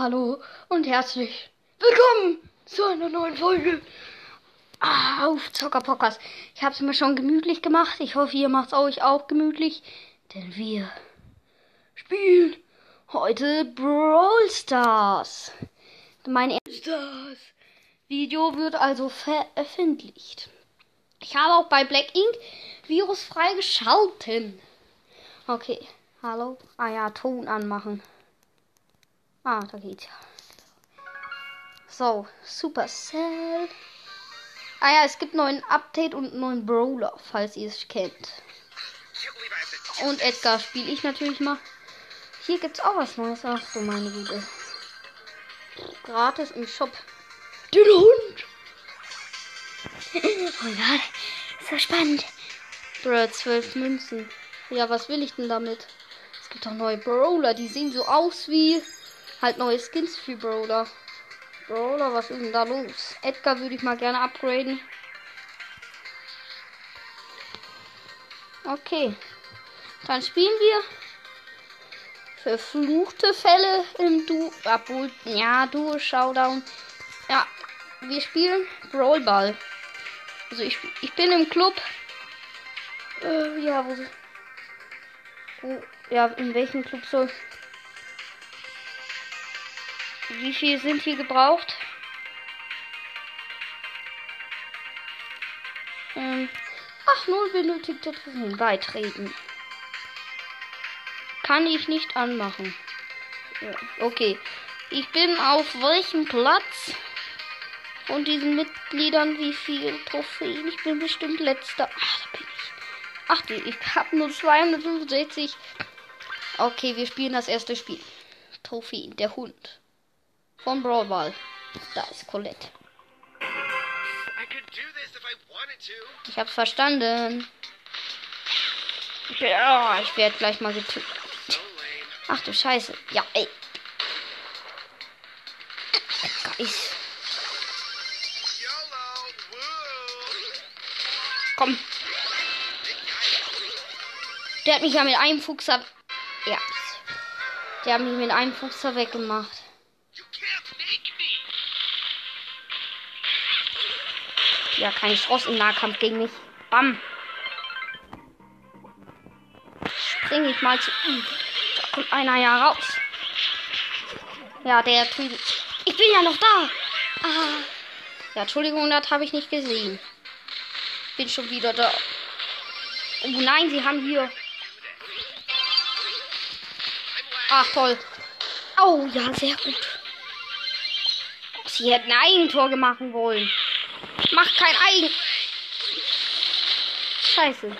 Hallo und herzlich willkommen zu einer neuen Folge auf Zocker Podcast. Ich habe es mir schon gemütlich gemacht. Ich hoffe, ihr macht es euch auch gemütlich, denn wir spielen heute Brawl Stars. Mein erstes Video wird also veröffentlicht. Ich habe auch bei Black Ink Virus freigeschalten. Okay, hallo. Ah ja, Ton anmachen. Ah, da geht's ja. So, Supercell. Ah ja, es gibt neuen Update und einen neuen Brawler, falls ihr es kennt. Und Edgar spiele ich natürlich mal. Hier gibt's auch was Neues. Ach du meine Güte. Gratis im Shop. Den Hund! oh ja, so spannend. Bro, 12 Münzen. Ja, was will ich denn damit? Es gibt doch neue Brawler, die sehen so aus wie halt neue Skins für Brawler. Brawler, was ist denn da los? Edgar würde ich mal gerne upgraden. Okay. Dann spielen wir verfluchte Fälle im Du. Obwohl, ja, Duo Showdown. Ja, wir spielen Brawlball. Also ich, ich bin im Club. Äh, ja, wo, wo. Ja, in welchem Club soll. Wie viel sind hier gebraucht? Ähm, ach, null benötigte Trophäen. Beitreten. Kann ich nicht anmachen. Ja, okay. Ich bin auf welchem Platz? Von diesen Mitgliedern, wie viel Trophäen? Ich bin bestimmt letzter. Ach, da bin ich. Ach, ich habe nur 265. Okay, wir spielen das erste Spiel. Trophäen, der Hund von Brawl Ball. Da ist Colette. Ich hab's verstanden. Ja, ich werde gleich mal getötet. Ach du Scheiße. Ja, ey. Geist. Komm. Der hat mich ja mit einem Fuchser. Ja. Der hat mich mit einem Fuchser weggemacht. Ja, kein Chance im Nahkampf gegen mich. Bam. Spring ich mal zu ihm. Da kommt einer ja raus. Ja, der drüben. Ich bin ja noch da. Ah. Ja, Entschuldigung, das habe ich nicht gesehen. Bin schon wieder da. Oh nein, sie haben hier. Ach, toll. Oh, ja, sehr gut. Sie hätten ein Eigentor machen wollen. Mach kein Eigen. Scheiße.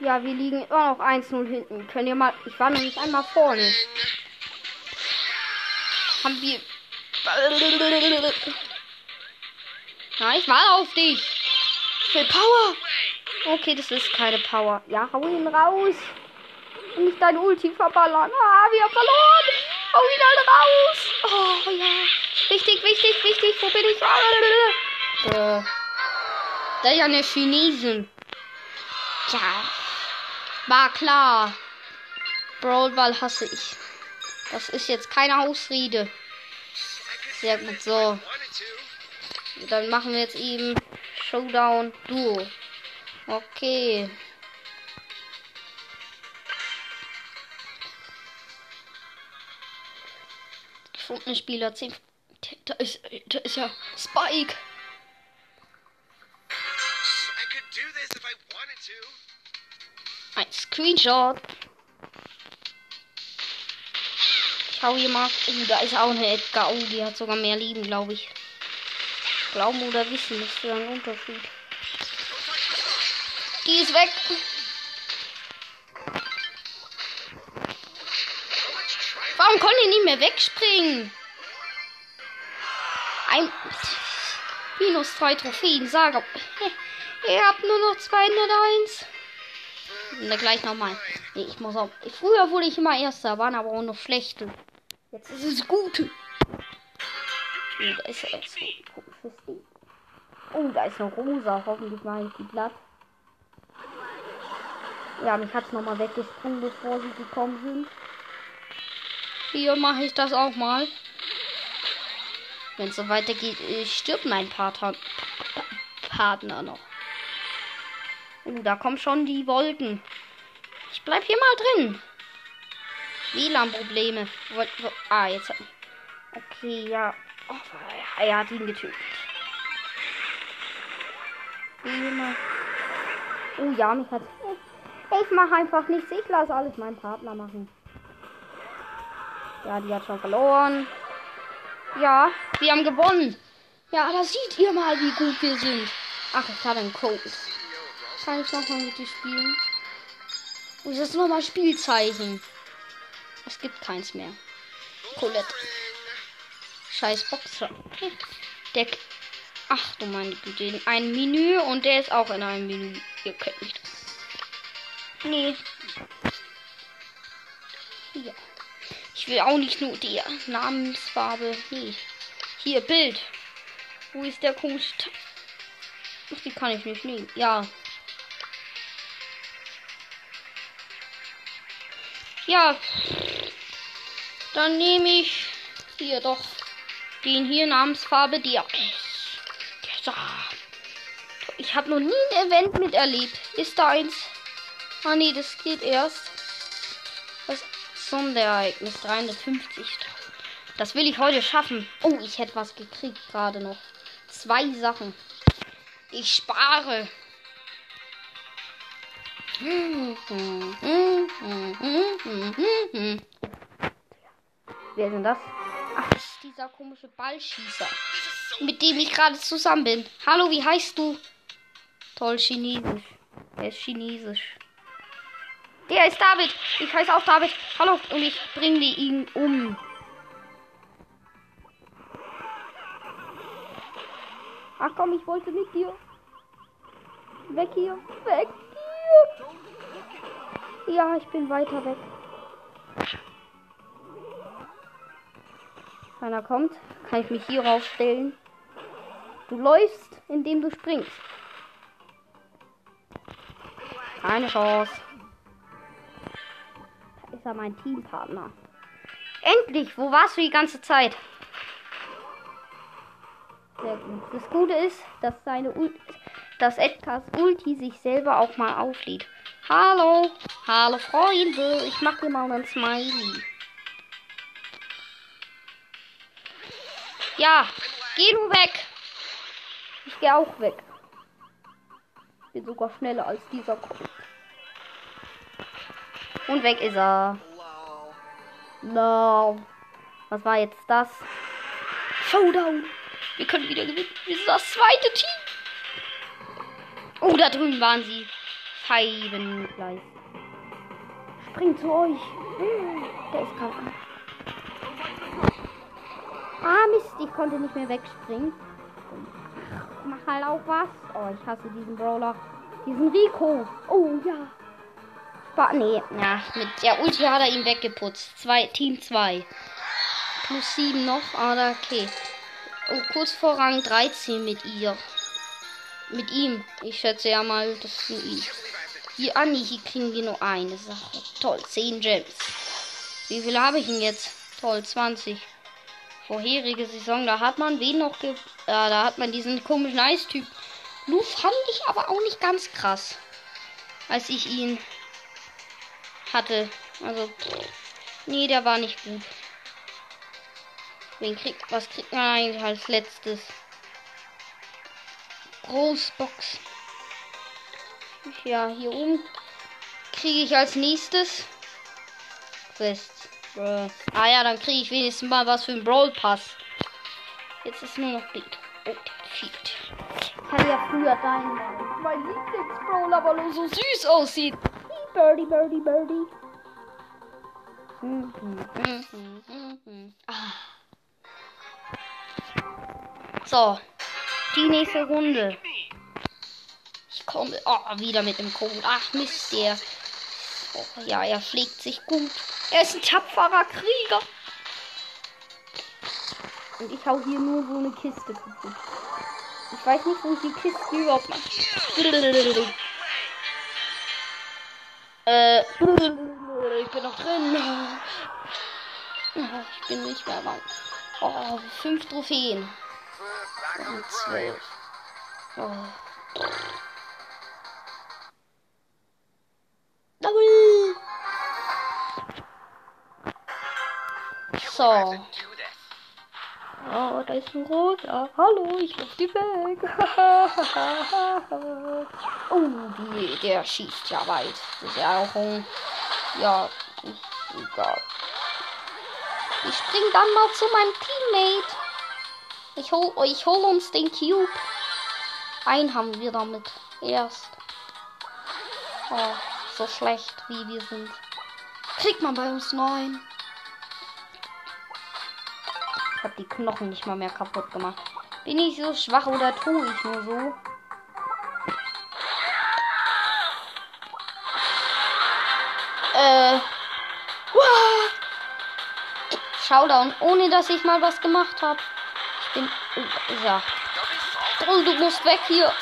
Ja, wir liegen immer noch 1-0 hinten. Könnt ihr mal. Ich war noch nicht einmal vorne. Haben wir. Ja, ich war auf dich. Für Power. Okay, das ist keine Power. Ja, hau ihn raus. Und nicht dein Ulti verballern. Ah, wir haben verloren. Hau ihn halt raus. Oh, ja. Wichtig, wichtig, wichtig. Wo bin ich? Äh, da ist ja eine Chinesin. Ja. War klar. Brawlball hasse ich. Das ist jetzt keine Ausrede. Sehr gut, so. Dann machen wir jetzt eben Showdown Duo. Okay. Gefundene Spieler 10. Da ist, da ist ja Spike. Ein Screenshot. Ich hau hier mal. Oh, da ist auch eine Edgar. Oh, die hat sogar mehr Leben, glaube ich. Glauben oder wissen, ist ein Unterschied. Die ist weg. Warum konnte ich nicht mehr wegspringen? Ein minus zwei Trophäen, sage. Ihr habt nur noch 201. Und gleich nochmal. Nee, ich muss auch. Früher wurde ich immer Erster, waren aber auch noch schlechte. Jetzt ist es gut. Oh, da ist. Oh, da ist noch rosa. Hoffentlich mache ich die platt. Ja, mich hat es nochmal weggesprungen, bevor sie gekommen sind. Hier mache ich das auch mal. Wenn es so weitergeht, stirbt mein Partner, Partner noch. Uh, da kommen schon die Wolken. Ich bleib hier mal drin. WLAN-Probleme. Ah, jetzt. Okay, ja. Oh, er hat ihn getötet. Oh ja, mich hat. Ich mache einfach nichts. Ich lasse alles meinen Partner machen. Ja, die hat schon verloren. Ja, wir haben gewonnen. Ja, da seht ihr mal, wie gut wir sind. Ach, ich habe einen Code. Kann ich nochmal mit dir spielen? Ist das nochmal Spielzeichen? Es gibt keins mehr. Colette. Scheiß Boxer. Deck. Ach du meine Güte. Ein Menü und der ist auch in einem Menü. Ihr könnt nicht. Nee. Ja. Ich will auch nicht nur die Namensfarbe. Nee. Hier, Bild. Wo ist der komische... Ach, die kann ich nicht nehmen. Ja. Ja. Dann nehme ich hier doch den hier Namensfarbe, die Ich habe noch nie ein Event miterlebt. Ist da eins? Ah nee, das geht erst. Das Sonderereignis 350. Das will ich heute schaffen. Oh, ich hätte was gekriegt gerade noch. Zwei Sachen. Ich spare. Wer denn das? Ach, dieser komische Ballschießer, mit dem ich gerade zusammen bin. Hallo, wie heißt du? Toll, Chinesisch. Er ist Chinesisch. Der ist David. Ich heiße auch David. Hallo. Und ich bringe ihn um. Ach komm, ich wollte mit dir. Weg hier. Weg. Ja, ich bin weiter weg. Keiner kommt. Kann ich mich hier raufstellen? Du läufst, indem du springst. Keine Chance ist er mein Teampartner. Endlich! Wo warst du die ganze Zeit? Sehr gut. Das Gute ist, dass seine Ult dass Edgars Ulti sich selber auch mal auflädt. Hallo! Hallo Freunde! Ich mach dir mal einen Smiley. Ja, geh du weg! Ich geh auch weg. Bin sogar schneller als dieser Kopf. Und weg ist er. No. Was war jetzt das? Showdown. Wir können wieder gewinnen. Wir sind das zweite Team. Oh, da drüben waren sie. Scheibengleis. Springt zu euch. Der ist an. Ah, Mist. Ich konnte nicht mehr wegspringen. Mach halt auch was. Oh, ich hasse diesen Brawler. Diesen Rico. Oh, ja. Ba nee, ja, mit der Ulti hat er ihn weggeputzt. Zwei, Team 2. Plus 7 noch, aber okay. Und kurz vor Rang 13 mit ihr. Mit ihm. Ich schätze ja mal, das ist ihn. Hier, Anni, ah, hier kriegen wir nur eine Sache. Toll, 10 Gems. Wie viel habe ich denn jetzt? Toll, 20. Vorherige Saison, da hat man wen noch ge ja, da hat man diesen komischen Eistyp. Lu fand ich aber auch nicht ganz krass. Als ich ihn hatte. Also, nee, der war nicht gut. Wen kriegt, was kriegt man eigentlich als letztes? Großbox. Ja, hier oben kriege ich als nächstes Quest. Ah ja, dann kriege ich wenigstens mal was für den Brawl Pass. Jetzt ist nur noch Beat. Oh. Ich hatte ja früher deinen, mein Lieblingsbrawler, weil er so süß aussieht. Birdie, Birdie, Birdie. Ah. So, die nächste Runde. Ich komme oh, wieder mit dem Code. Ach Mist, der. Oh, ja, er pflegt sich gut. Er ist ein tapferer Krieger. Und ich hau hier nur so eine Kiste kaputt. Ich weiß nicht, wo ich die Kiste überhaupt mache. Äh, ich bin noch drin. Ich bin nicht mehr weit. Oh, fünf Trophäen. Und zwölf. Oh. Double. So. Oh, da ist ein roter. Hallo, ich lauf die weg. oh, die, der schießt ja weit. Das ist ja auch ein. Ja, egal. Ich spring dann mal zu meinem Teammate. Ich hol, ich hol uns den Cube. Ein haben wir damit. Erst. Oh, so schlecht wie wir sind. Kriegt man bei uns neun. Ich hab die Knochen nicht mal mehr kaputt gemacht. Bin ich so schwach oder tue ich nur so? Äh. Wow. Showdown, ohne dass ich mal was gemacht habe. Bin. Oh, ja. Oh, du musst weg hier.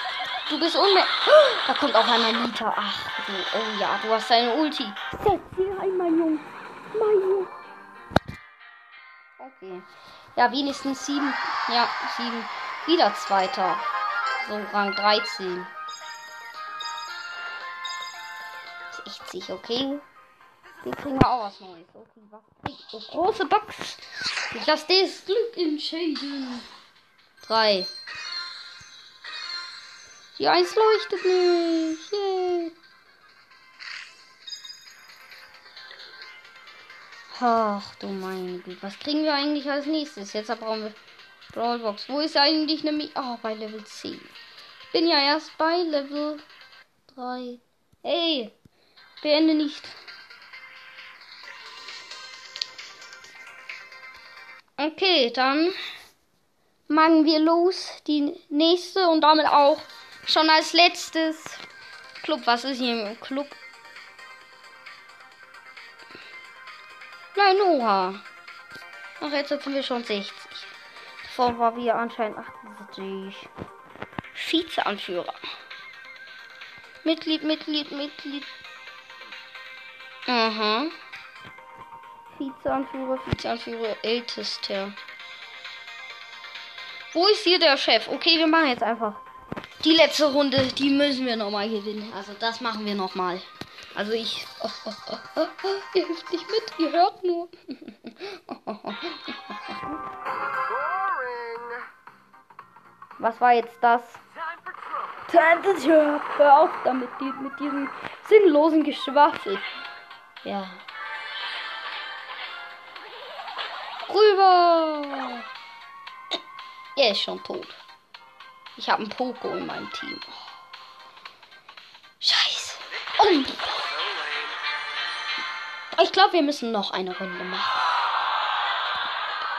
Du bist unme. Da kommt auch einmal Nita. Ach, du. Oh ja, du hast deine Ulti. Setz sie rein, mein Junge. Mein Junge. Okay. Ja, wenigstens sieben. Ja, sieben. Wieder Zweiter. So, Rang 13. 60, okay. Wir kriegen auch was Neues. Okay, was krieg oh, große Box. Ich lasse das Glück entscheiden. Drei. Die Eins leuchtet nicht. Yeah. Ach du meine Güte. Was kriegen wir eigentlich als nächstes? Jetzt brauchen wir Brawlbox. Wo ist eigentlich nämlich. Oh, bei Level 10. Ich bin ja erst bei Level 3. Hey, beende nicht. Okay, dann machen wir los. Die nächste und damit auch schon als letztes Club. Was ist hier im Club? Nein, Noah. Ach, jetzt sind wir schon 60. Davor war wir anscheinend 78. Vizeanführer. Mitglied, Mitglied, Mitglied. Aha. Vizeanführer, Vizeanführer, ältester. Wo ist hier der Chef? Okay, wir machen jetzt einfach die letzte Runde. Die müssen wir nochmal gewinnen. Also das machen wir nochmal. Also ich. Oh, oh, oh, oh, ihr hilft nicht mit, ihr hört nur. Was war jetzt das? Time to. Hör auf damit, mit diesem sinnlosen Geschwafel. Ja. Rüber! Er ist schon tot. Ich habe einen Poco in meinem Team. Scheiße. Oh. Ich glaube, wir müssen noch eine Runde machen.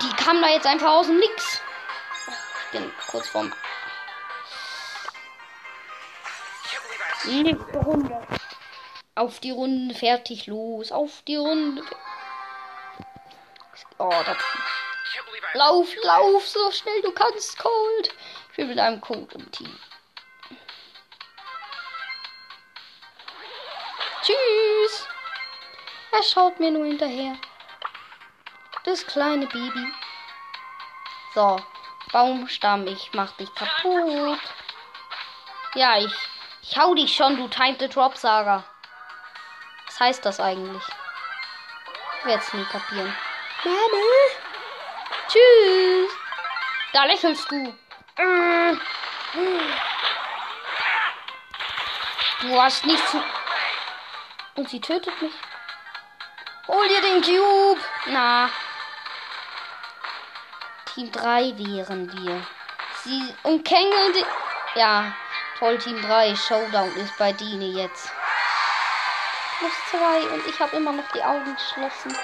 Die kam da jetzt einfach aus dem Nix. Ich bin kurz vorm. Nächste Runde. Auf die Runde fertig los. Auf die Runde. Oh, da. Lauf, lauf, so schnell du kannst, Cold. Ich bin mit einem Cold im Team. Tschüss. Er schaut mir nur hinterher. Das kleine Baby. So, Baumstamm, ich mach dich kaputt. Ja, ich, ich hau dich schon, du Time the Drop Saga. Was heißt das eigentlich? Ich werde es nie kapieren. Mama. Tschüss. Da lächelst du. Du hast nichts zu. Und sie tötet mich. Hol dir den Cube. Na. Team 3 wären wir. Sie umkängeln die. Ja, toll, Team 3. Showdown ist bei Dine jetzt. Plus 2 und ich habe immer noch die Augen geschlossen.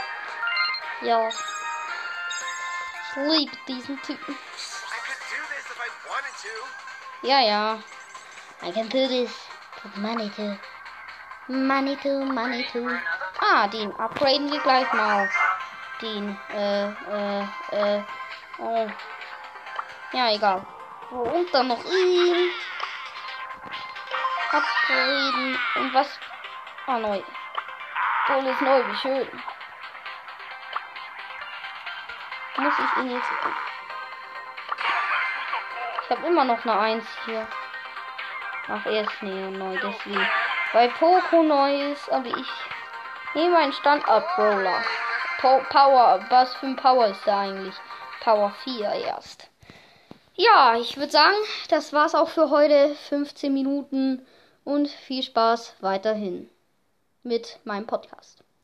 Ja. Ich liebe diesen Typen. Ja, ja. I can do this. Put money to. Money to, money to. Ah, den upgraden wir gleich mal. Den, äh, äh, äh, oh. Ja, egal. So, und dann noch ihn. Upgraden. Und was? Ah, neu. Alles neu, wie schön. Muss ich ihn jetzt. Ich habe immer noch eine 1 hier. Ach, er ist nee, neu, deswegen. Weil Poco neu ist, aber ich nehme einen Stand-Up-Roller. Power, was für ein Power ist da eigentlich? Power 4 erst. Ja, ich würde sagen, das war's auch für heute. 15 Minuten und viel Spaß weiterhin mit meinem Podcast.